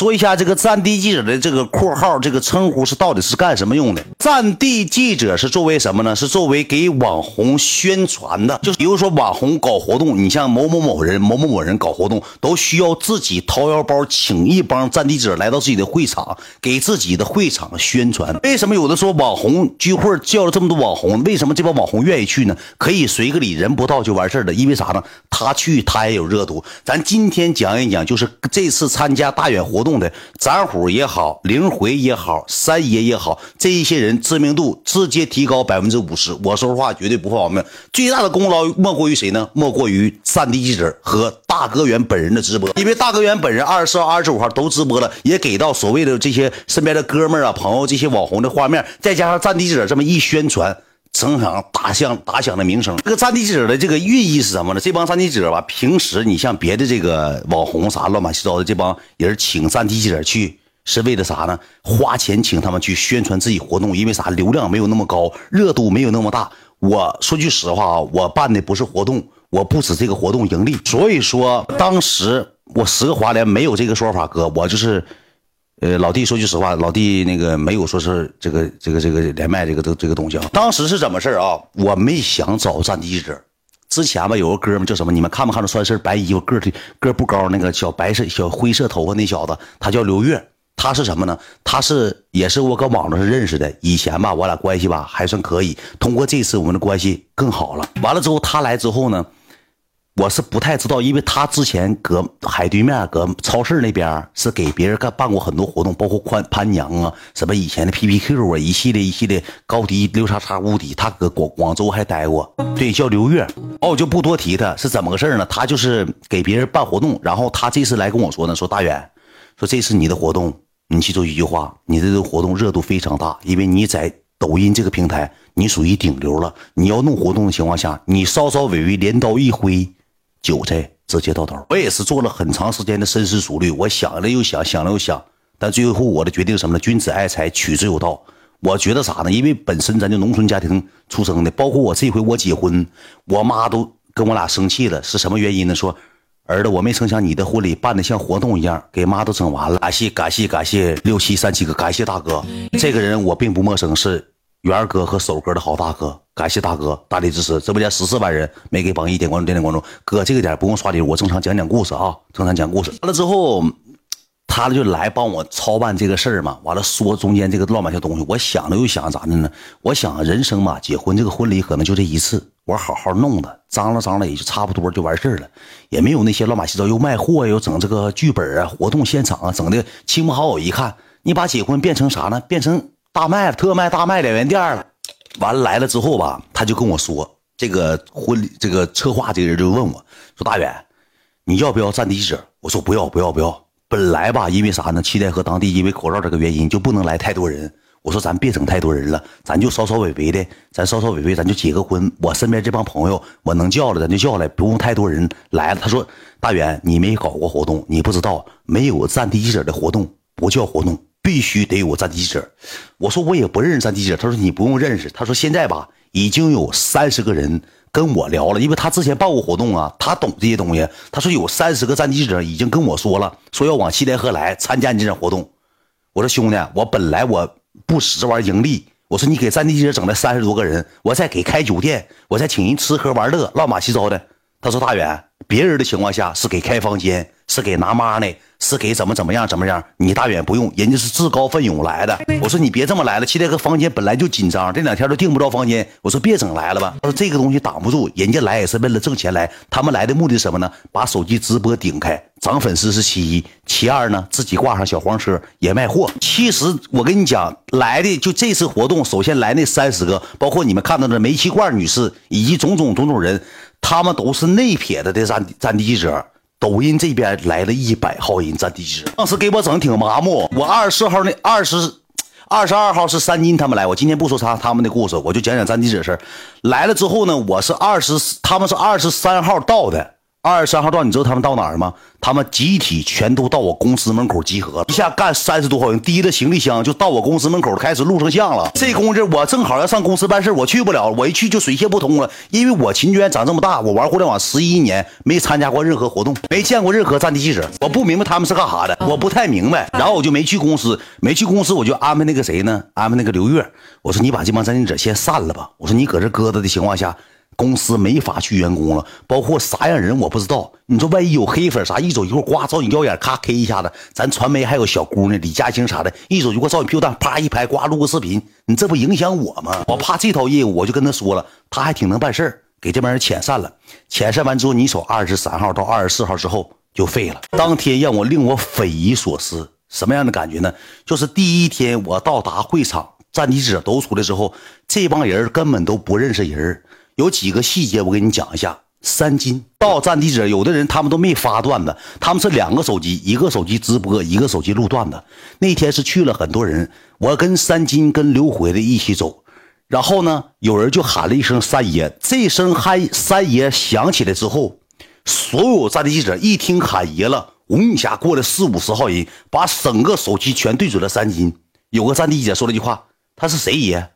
说一下这个战地记者的这个括号，这个称呼是到底是干什么用的？战地记者是作为什么呢？是作为给网红宣传的。就比如说网红搞活动，你像某某某人、某某某人搞活动，都需要自己掏腰包请一帮战地记者来到自己的会场，给自己的会场宣传。为什么有的说网红聚会叫了这么多网红，为什么这帮网红愿意去呢？可以随个礼，人不到就完事儿了。因为啥呢？他去他也有热度。咱今天讲一讲，就是这次参加大远活动。的展虎也好，灵回也好，三爷也好，这一些人知名度直接提高百分之五十。我说实话，绝对不放命。最大的功劳莫过于谁呢？莫过于战地记者和大哥源本人的直播。因为大哥源本人二十四号、二十五号都直播了，也给到所谓的这些身边的哥们儿啊、朋友这些网红的画面，再加上战地记者这么一宣传。整场打响打响的名声，这个战地记者的这个寓意是什么呢？这帮战地记者吧，平时你像别的这个网红啥乱八七糟的，这帮人请战地记者去是为了啥呢？花钱请他们去宣传自己活动，因为啥？流量没有那么高，热度没有那么大。我说句实话啊，我办的不是活动，我不止这个活动盈利，所以说当时我十个华联没有这个说法，哥，我就是。呃，老弟，说句实话，老弟那个没有说是这个这个这个连麦这个这这个东西啊。当时是怎么事啊？我没想找战地记者。之前吧，有个哥们叫什么？你们看没看着穿身白衣服，个儿个不高，那个小白色小灰色头发那小子，他叫刘月。他是什么呢？他是也是我搁网络上认识的。以前吧，我俩关系吧还算可以。通过这次，我们的关系更好了。完了之后，他来之后呢？我是不太知道，因为他之前搁海对面，搁超市那边是给别人干办过很多活动，包括宽潘娘啊，什么以前的 P P Q 啊，一系列一系列高低六叉叉无敌。他搁广广州还待过，对，叫刘月。哦，我就不多提他是怎么个事呢？他就是给别人办活动，然后他这次来跟我说呢，说大远，说这次你的活动，你记住一句话，你这个活动热度非常大，因为你在抖音这个平台，你属于顶流了。你要弄活动的情况下，你稍稍微微镰刀一挥。韭菜直接到头，我也是做了很长时间的深思熟虑，我想了又想，想了又想，但最后我的决定是什么呢？君子爱财，取之有道。我觉得啥呢？因为本身咱就农村家庭出生的，包括我这回我结婚，我妈都跟我俩生气了，是什么原因呢？说儿子，我没成想你的婚礼办的像活动一样，给妈都整完了。感谢感谢感谢六七三七哥，感谢大哥，这个人我并不陌生，是。元哥和手哥的好大哥，感谢大哥大力支持，直播间十四万人没给榜一点关注，点点关注，哥这个点不用刷礼物，我正常讲讲故事啊，正常讲故事。完了之后，他就来帮我操办这个事儿嘛，完了说中间这个乱码些东西，我想了又想，咋的呢？我想人生嘛，结婚这个婚礼可能就这一次，我好好弄的，张罗张罗也就差不多就完事儿了，也没有那些乱码七糟，又卖货又整这个剧本啊，活动现场啊，整的亲朋好友一看，你把结婚变成啥呢？变成。大卖特卖大卖两元店了，完了来了之后吧，他就跟我说，这个婚礼这个策划这个人就问我说：“大远，你要不要战地记者？”我说：“不要不要不要。”本来吧，因为啥呢？七台河当地因为口罩这个原因就不能来太多人。我说：“咱别整太多人了，咱就稍稍微微的，咱稍稍微微，咱就结个婚。我身边这帮朋友我能叫了，咱就叫来，不用太多人来了。”他说：“大远，你没搞过活动，你不知道，没有战地记者的活动不叫活动。”必须得有战地记者，我说我也不认识战地记者，他说你不用认识，他说现在吧已经有三十个人跟我聊了，因为他之前办过活动啊，他懂这些东西。他说有三十个战地记者已经跟我说了，说要往七台河来参加你这场活动。我说兄弟，我本来我不使这玩意盈利，我说你给战地记者整来三十多个人，我再给开酒店，我再请人吃喝玩乐，乱码七糟的。他说大远，别人的情况下是给开房间，是给拿妈呢。是给怎么怎么样怎么样？你大远不用，人家是自告奋勇来的。我说你别这么来了，七台河房间本来就紧张，这两天都订不着房间。我说别整来了吧。他说这个东西挡不住，人家来也是为了挣钱来。他们来的目的是什么呢？把手机直播顶开，涨粉丝是其一，其二呢，自己挂上小黄车也卖货。其实我跟你讲，来的就这次活动，首先来那三十个，包括你们看到的煤气罐女士以及种种种种人，他们都是内撇子的战战地记者。抖音这边来了一百号人占地址，当时给我整挺麻木。我二十四号那二十二十二号是三金他们来，我今天不说他他们的故事，我就讲讲占地址的事来了之后呢，我是二十，他们是二十三号到的，二十三号到，你知道他们到哪儿吗？他们集体全都到我公司门口集合，一下干三十多号人，提着行李箱就到我公司门口开始录成像了。这功夫我正好要上公司办事，我去不了，我一去就水泄不通了。因为我秦娟长这么大，我玩互联网十一年，没参加过任何活动，没见过任何战地记者，我不明白他们是干啥的，我不太明白。然后我就没去公司，没去公司，我就安排那个谁呢？安排那个刘月，我说你把这帮战地记者先散了吧。我说你搁这搁着的情况下。公司没法去员工了，包括啥样人我不知道。你说万一有黑粉啥，一走一会儿呱照你耀眼，咔 K 一下子。咱传媒还有小姑娘李嘉欣啥的，一走就给我照你屁股蛋，啪一拍，呱录个视频，你这不影响我吗？我怕这套业务，我就跟他说了，他还挺能办事，给这帮人遣散了。遣散完之后，你瞅二十三号到二十四号之后就废了。当天让我令我匪夷所思，什么样的感觉呢？就是第一天我到达会场，站地记者都出来之后，这帮人根本都不认识人有几个细节，我给你讲一下。三金到战地者，有的人他们都没发段子，他们是两个手机，一个手机直播，一个手机录段子。那天是去了很多人，我跟三金跟刘回的一起走，然后呢，有人就喊了一声“三爷”，这声喊“三爷”响起来之后，所有战地记者一听喊爷了，嗡一下过来四五十号人，把整个手机全对准了三金。有个战地记者说了句话：“他是谁爷？”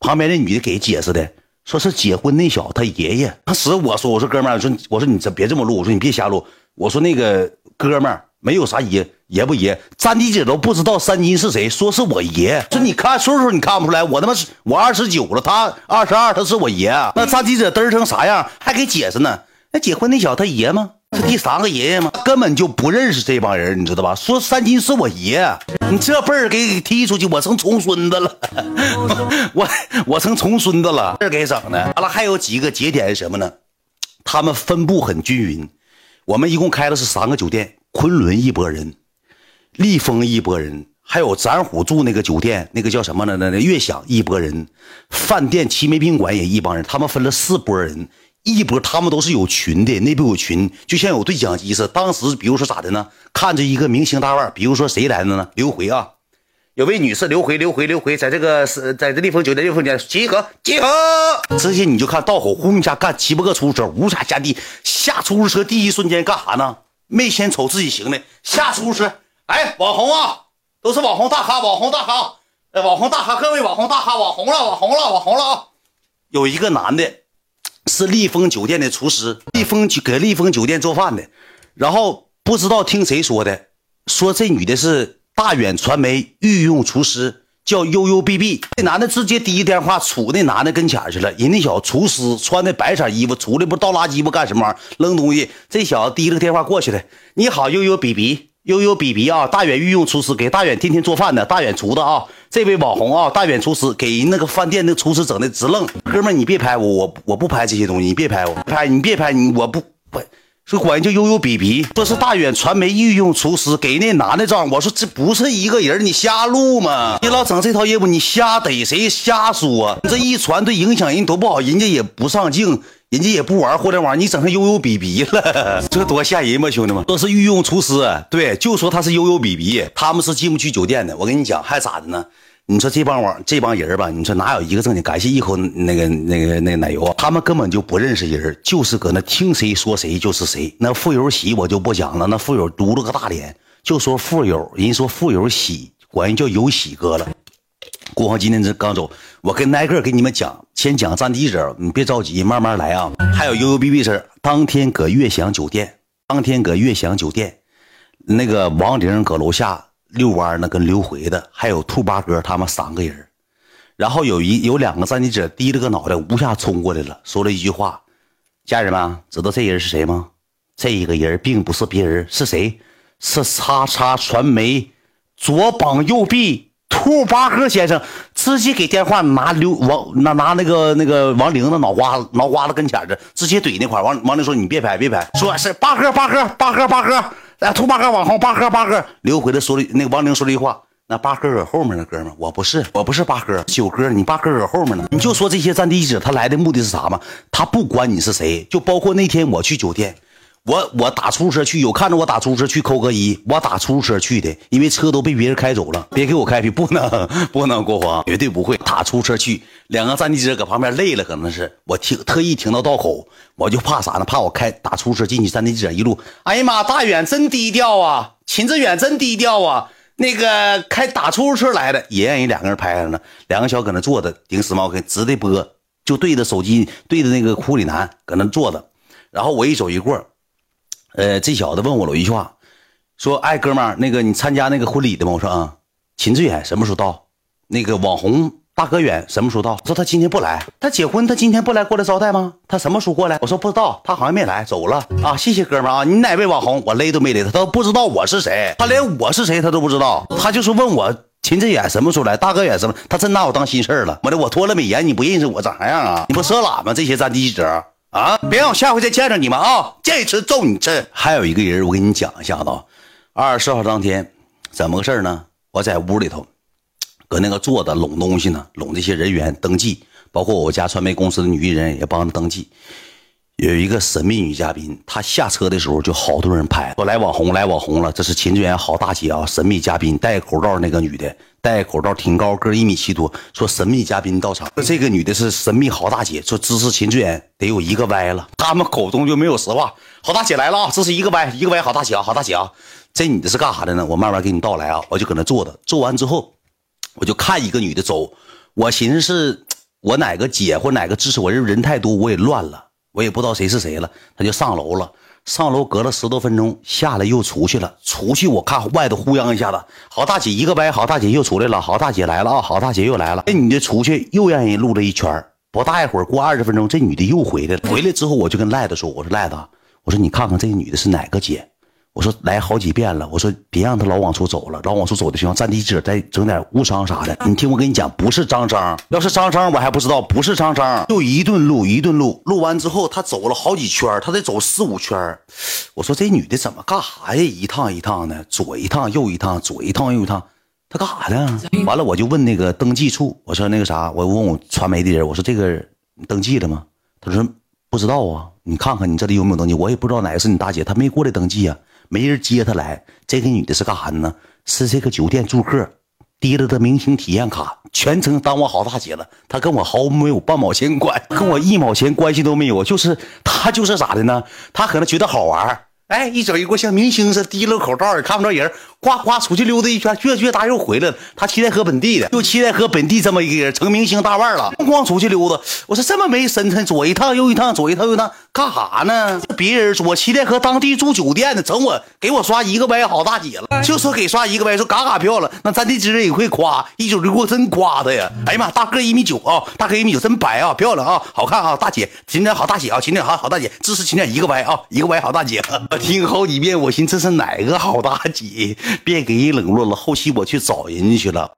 旁边那女的给解释的。说是结婚那小子他爷爷，当时我说我说哥们儿，我说我说你这别这么录，我说你别瞎录，我说那个哥们儿没有啥爷爷不爷，詹迪姐都不知道三金是谁，说是我爷，说你看岁数你看不出来，我他妈是我二十九了，他二十二，他是我爷，那詹迪姐嘚成啥样，还给解释呢？那结婚那小子他爷吗？是第三个爷爷吗？根本就不认识这帮人，你知道吧？说三金是我爷，你这辈儿给踢出去，我成重孙子了，我我成重孙子了，这给整的。完了还有几个节点是什么呢？他们分布很均匀。我们一共开的是三个酒店：昆仑一拨人，立丰一拨人，还有展虎住那个酒店，那个叫什么呢？那那悦享一拨人，饭店齐眉宾馆也一帮人。他们分了四拨人。一波他们都是有群的，内部有群，就像有对讲机似的。当时比如说咋的呢？看着一个明星大腕，比如说谁来的呢？刘回啊，有位女士刘回，刘回，刘回，在这个是在这丽丰酒店，立丰酒店集合，集合。直接你就看到口轰一下干七八个出租车，呜嚓下地，下出租车第一瞬间干啥呢？没先瞅自己行李，下出租车，哎，网红啊，都是网红大咖，网红大咖，哎，网红大咖，各位网红大咖，网红了，网红了，网红了啊！有一个男的。是立丰酒店的厨师，立丰给立丰酒店做饭的，然后不知道听谁说的，说这女的是大远传媒御用厨师，叫悠悠 BB。这男的直接第一电话杵那男的跟前去了，人那小厨师穿的白色衣服出来不倒垃圾不干什么玩意儿扔东西，这小子提了个电话过去了，你好，悠悠 BB。悠悠比比啊，大远御用厨师给大远天天做饭的，大远厨子啊，这位网红啊，大远厨师给人那个饭店那厨师整的直愣。哥们，你别拍我，我我不拍这些东西，你别拍我，拍你别拍你，我不不，说管人叫悠悠比比，说是大远传媒御用厨师给那男的照，我说这不是一个人，你瞎录吗？你老整这套业务，你瞎逮谁瞎说？你这一传对影响人多不好，人家也不上镜。人家也不玩互联网，你整成悠悠比比了，这多吓人吧，兄弟们！都是御用厨师，对，就说他是悠悠比比，他们是进不去酒店的。我跟你讲，还咋的呢？你说这帮网这帮人吧，你说哪有一个正经？感谢一口那个那个那个奶油啊，他们根本就不认识人，就是搁那听谁说谁就是谁。那富有喜我就不讲了，那富有嘟了个大脸，就说富有人说富有喜，管人叫有喜哥了。郭黄今天这刚走，我跟挨个给你们讲，先讲战地者，你别着急，慢慢来啊。还有悠悠 BB 事当天搁悦享酒店，当天搁悦享酒店，那个王玲搁楼下遛弯呢，跟刘回的，还有兔八哥他们三个人。然后有一有两个战地者低着个脑袋，无下冲过来了，说了一句话：“家人们，知道这人是谁吗？这一个人并不是别人，是谁？是叉叉传媒左膀右臂。”兔八哥先生直接给电话拿刘王拿拿那个那个王玲的脑瓜子脑瓜子跟前的，直接怼那块王王玲说：“你别拍别拍，说是八哥八哥八哥八哥，哎，兔八哥网红八哥八哥。”刘回来说了那个王玲说了一句话：“那八哥搁后面呢，哥们，我不是我不是八哥，九哥，你八哥搁后面呢。你就说这些战地记者他来的目的是啥吗？他不管你是谁，就包括那天我去酒店，我我打出租车去，有看着我打出租车去扣个一，我打出租车去的，因为车都被别人开走了，别给我开辟，不能不能过黄，绝对不会打出租车去。两个战地者搁旁边累了，可能是我停特意停到道口，我就怕啥呢？怕我开打出租车进去，战地记者一路，哎呀妈，大远真低调啊，秦志远真低调啊，那个开打出租车来的，也让人两个人拍上了，两个小搁那坐着顶死猫跟直的播，就对着手机对着那个库里南搁那坐着，然后我一走一过。呃，这小子问我了一句话，说：“哎，哥们儿，那个你参加那个婚礼的吗？”我说：“啊。”秦志远什么时候到？那个网红大哥远什么时候到？说他今天不来，他结婚，他今天不来过来招待吗？他什么时候过来？我说不知道，他好像没来，走了啊。谢谢哥们儿啊，你哪位网红？我勒都没勒他，他都不知道我是谁，他连我是谁他都不知道，他就是问我秦志远什么时候来，大哥远什么？他真拿我当心事儿了。我的，我脱了美颜，你不认识我长啥样啊？你不色懒吗？这些战地记者。啊！别让我下回再见着你们啊！见一次揍你这。还有一个人，我给你讲一下子。二十四号当天，怎么个事呢？我在屋里头，搁那个坐着拢东西呢，拢这些人员登记，包括我家传媒公司的女艺人也帮着登记。有一个神秘女嘉宾，她下车的时候就好多人拍，说来网红来网红了，这是秦志远好大姐啊！神秘嘉宾戴口罩那个女的。戴口罩，挺高个，一米七多。说神秘嘉宾到场，说这个女的是神秘好大姐，说支持秦志远得有一个歪了。他们口中就没有实话。好大姐来了啊，这是一个歪，一个歪，好大姐啊，好大姐啊。这女的是干啥的呢？我慢慢给你道来啊。我就搁那坐着，坐完之后，我就看一个女的走。我寻思是我哪个姐或哪个支持我，人人太多，我也乱了，我也不知道谁是谁了。他就上楼了。上楼隔了十多分钟，下来又出去了。出去我看外头呼央一下子，好大姐一个歪，好大姐又出来了。好大姐来了啊，好大姐又来了。这女的出去又让人录了一圈不大一会儿过二十分钟，这女的又回来了。回来之后我就跟赖子说：“我说赖子，我说你看看这女的是哪个姐。”我说来好几遍了，我说别让他老往出走了，老往出走的，就像战地记者再整点误伤啥的。你听我跟你讲，不是张张，要是张张我还不知道，不是张张，就一顿录一顿录，录完之后他走了好几圈，他得走四五圈。我说这女的怎么干啥呀？一趟一趟的，左一趟右一趟，左一趟右一趟，她干啥呢？完了我就问那个登记处，我说那个啥，我问我传媒的人，我说这个登记了吗？他说不知道啊，你看看你这里有没有登记，我也不知道哪个是你大姐，她没过来登记啊。没人接她来，这个女的是干啥呢？是这个酒店住客，提了的明星体验卡，全程当我好大姐了。她跟我毫没有半毛钱关，跟我一毛钱关系都没有。就是她就是咋的呢？她可能觉得好玩。哎，一走一过像明星似的，提了口罩也看不着人，呱呱出去溜达一圈，越越达又回来了。他七台河本地的，又期待和本地这么一个人，成明星大腕了，咣咣出去溜达。我说这么没身份，左一趟右一趟，左一趟右一趟，干啥呢？别人说七台河当地住酒店的，整我给我刷一个歪好大姐了，就说给刷一个歪，说嘎嘎漂亮。那咱的知人也会夸，一九六过真夸他呀。哎呀妈，大个一米九啊，大个一米九真白啊，漂亮啊，好看啊，大姐，秦点好大姐啊，秦点好好大姐，支持秦点一个歪啊，一个歪好大姐。听好几遍，我寻这是哪个好大姐？别给人冷落了。后期我去找人家去了。